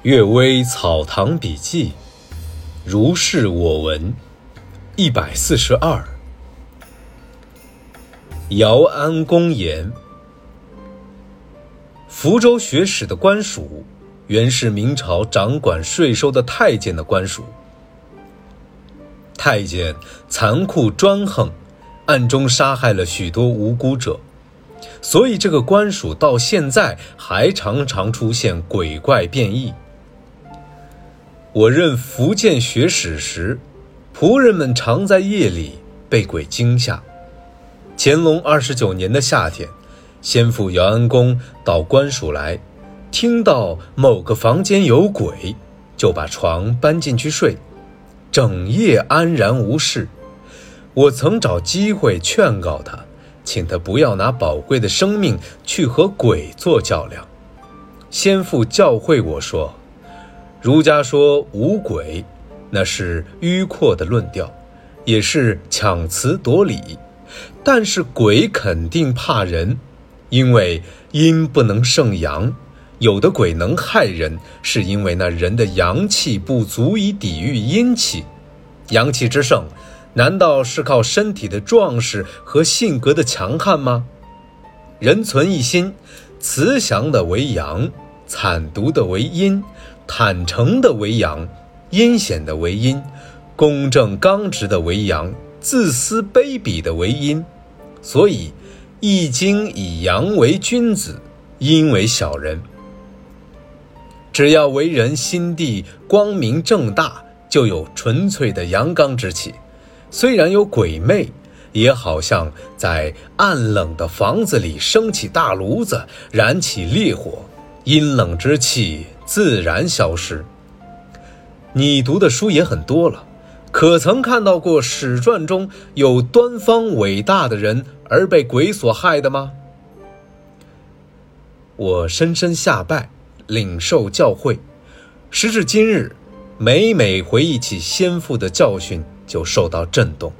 《岳微草堂笔记》，如是我闻，一百四十二。姚安公言：福州学史的官署，原是明朝掌管税收的太监的官署。太监残酷专横，暗中杀害了许多无辜者，所以这个官署到现在还常常出现鬼怪变异。我任福建学史时，仆人们常在夜里被鬼惊吓。乾隆二十九年的夏天，先父姚安公到官署来，听到某个房间有鬼，就把床搬进去睡，整夜安然无事。我曾找机会劝告他，请他不要拿宝贵的生命去和鬼做较量。先父教诲我说。儒家说无鬼，那是迂阔的论调，也是强词夺理。但是鬼肯定怕人，因为阴不能胜阳。有的鬼能害人，是因为那人的阳气不足以抵御阴气。阳气之盛，难道是靠身体的壮实和性格的强悍吗？人存一心，慈祥的为阳，惨毒的为阴。坦诚的为阳，阴险的为阴，公正刚直的为阳，自私卑鄙的为阴。所以，《易经》以阳为君子，阴为小人。只要为人心地光明正大，就有纯粹的阳刚之气。虽然有鬼魅，也好像在暗冷的房子里升起大炉子，燃起烈火，阴冷之气。自然消失。你读的书也很多了，可曾看到过史传中有端方伟大的人而被鬼所害的吗？我深深下拜，领受教诲。时至今日，每每回忆起先父的教训，就受到震动，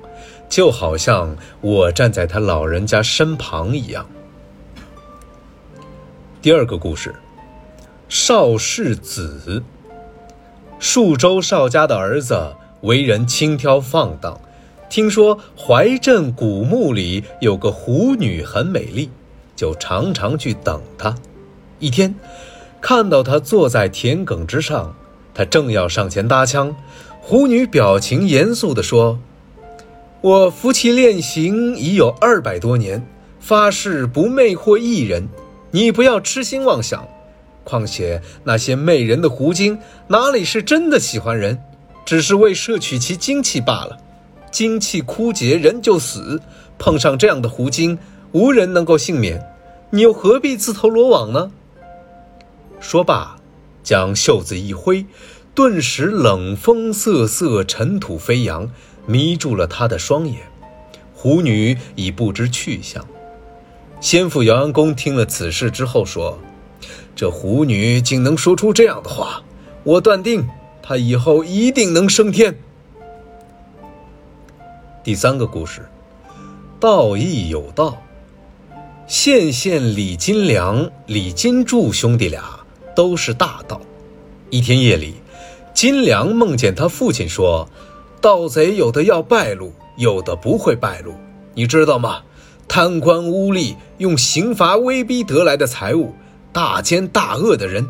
就好像我站在他老人家身旁一样。第二个故事。邵氏子，数州邵家的儿子为人轻佻放荡，听说怀镇古墓里有个狐女很美丽，就常常去等她。一天，看到她坐在田埂之上，他正要上前搭腔，狐女表情严肃地说：“我夫妻恋行已有二百多年，发誓不魅惑一人，你不要痴心妄想。”况且那些媚人的狐精哪里是真的喜欢人，只是为摄取其精气罢了。精气枯竭，人就死。碰上这样的狐精，无人能够幸免。你又何必自投罗网呢？说罢，将袖子一挥，顿时冷风瑟瑟，尘土飞扬，迷住了他的双眼。狐女已不知去向。先父姚安公听了此事之后说。这狐女竟能说出这样的话，我断定她以后一定能升天。第三个故事，道义有道。县县李金良、李金柱兄弟俩都是大盗。一天夜里，金良梦见他父亲说：“盗贼有的要败露，有的不会败露，你知道吗？贪官污吏用刑罚威逼得来的财物。”大奸大恶的人，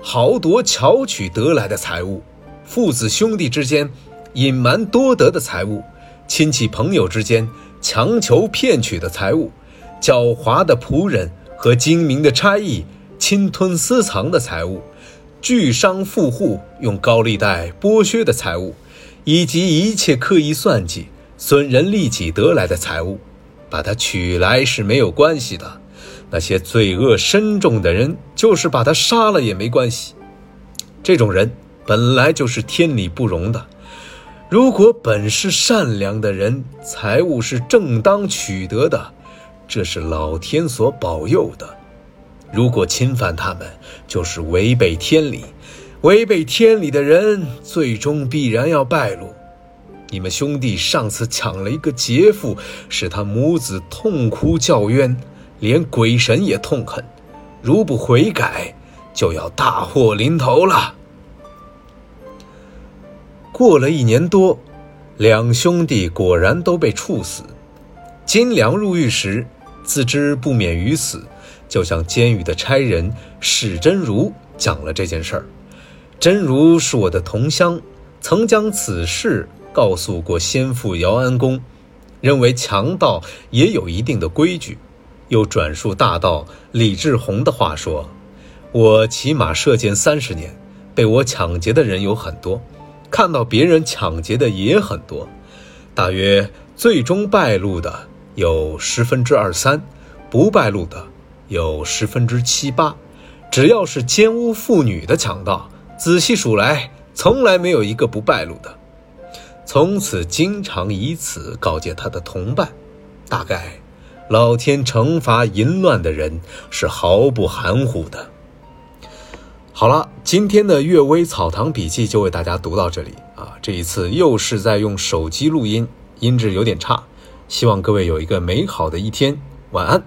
豪夺巧取得来的财物；父子兄弟之间隐瞒多得的财物；亲戚朋友之间强求骗取的财物；狡猾的仆人和精明的差役侵吞私藏的财物；巨商富户用高利贷剥削的财物，以及一切刻意算计、损人利己得来的财物，把它取来是没有关系的。那些罪恶深重的人，就是把他杀了也没关系。这种人本来就是天理不容的。如果本是善良的人，财物是正当取得的，这是老天所保佑的。如果侵犯他们，就是违背天理。违背天理的人，最终必然要败露。你们兄弟上次抢了一个劫富，使他母子痛哭叫冤。连鬼神也痛恨，如不悔改，就要大祸临头了。过了一年多，两兄弟果然都被处死。金良入狱时，自知不免于死，就向监狱的差人史真如讲了这件事儿。真如是我的同乡，曾将此事告诉过先父姚安公，认为强盗也有一定的规矩。又转述大盗李志宏的话说：“我骑马射箭三十年，被我抢劫的人有很多，看到别人抢劫的也很多，大约最终败露的。”有十分之二三，不败露的有十分之七八。只要是奸污妇女的强盗，仔细数来，从来没有一个不败露的。从此经常以此告诫他的同伴。大概，老天惩罚淫乱的人是毫不含糊的。好了，今天的《阅微草堂笔记》就为大家读到这里啊。这一次又是在用手机录音，音质有点差。希望各位有一个美好的一天，晚安。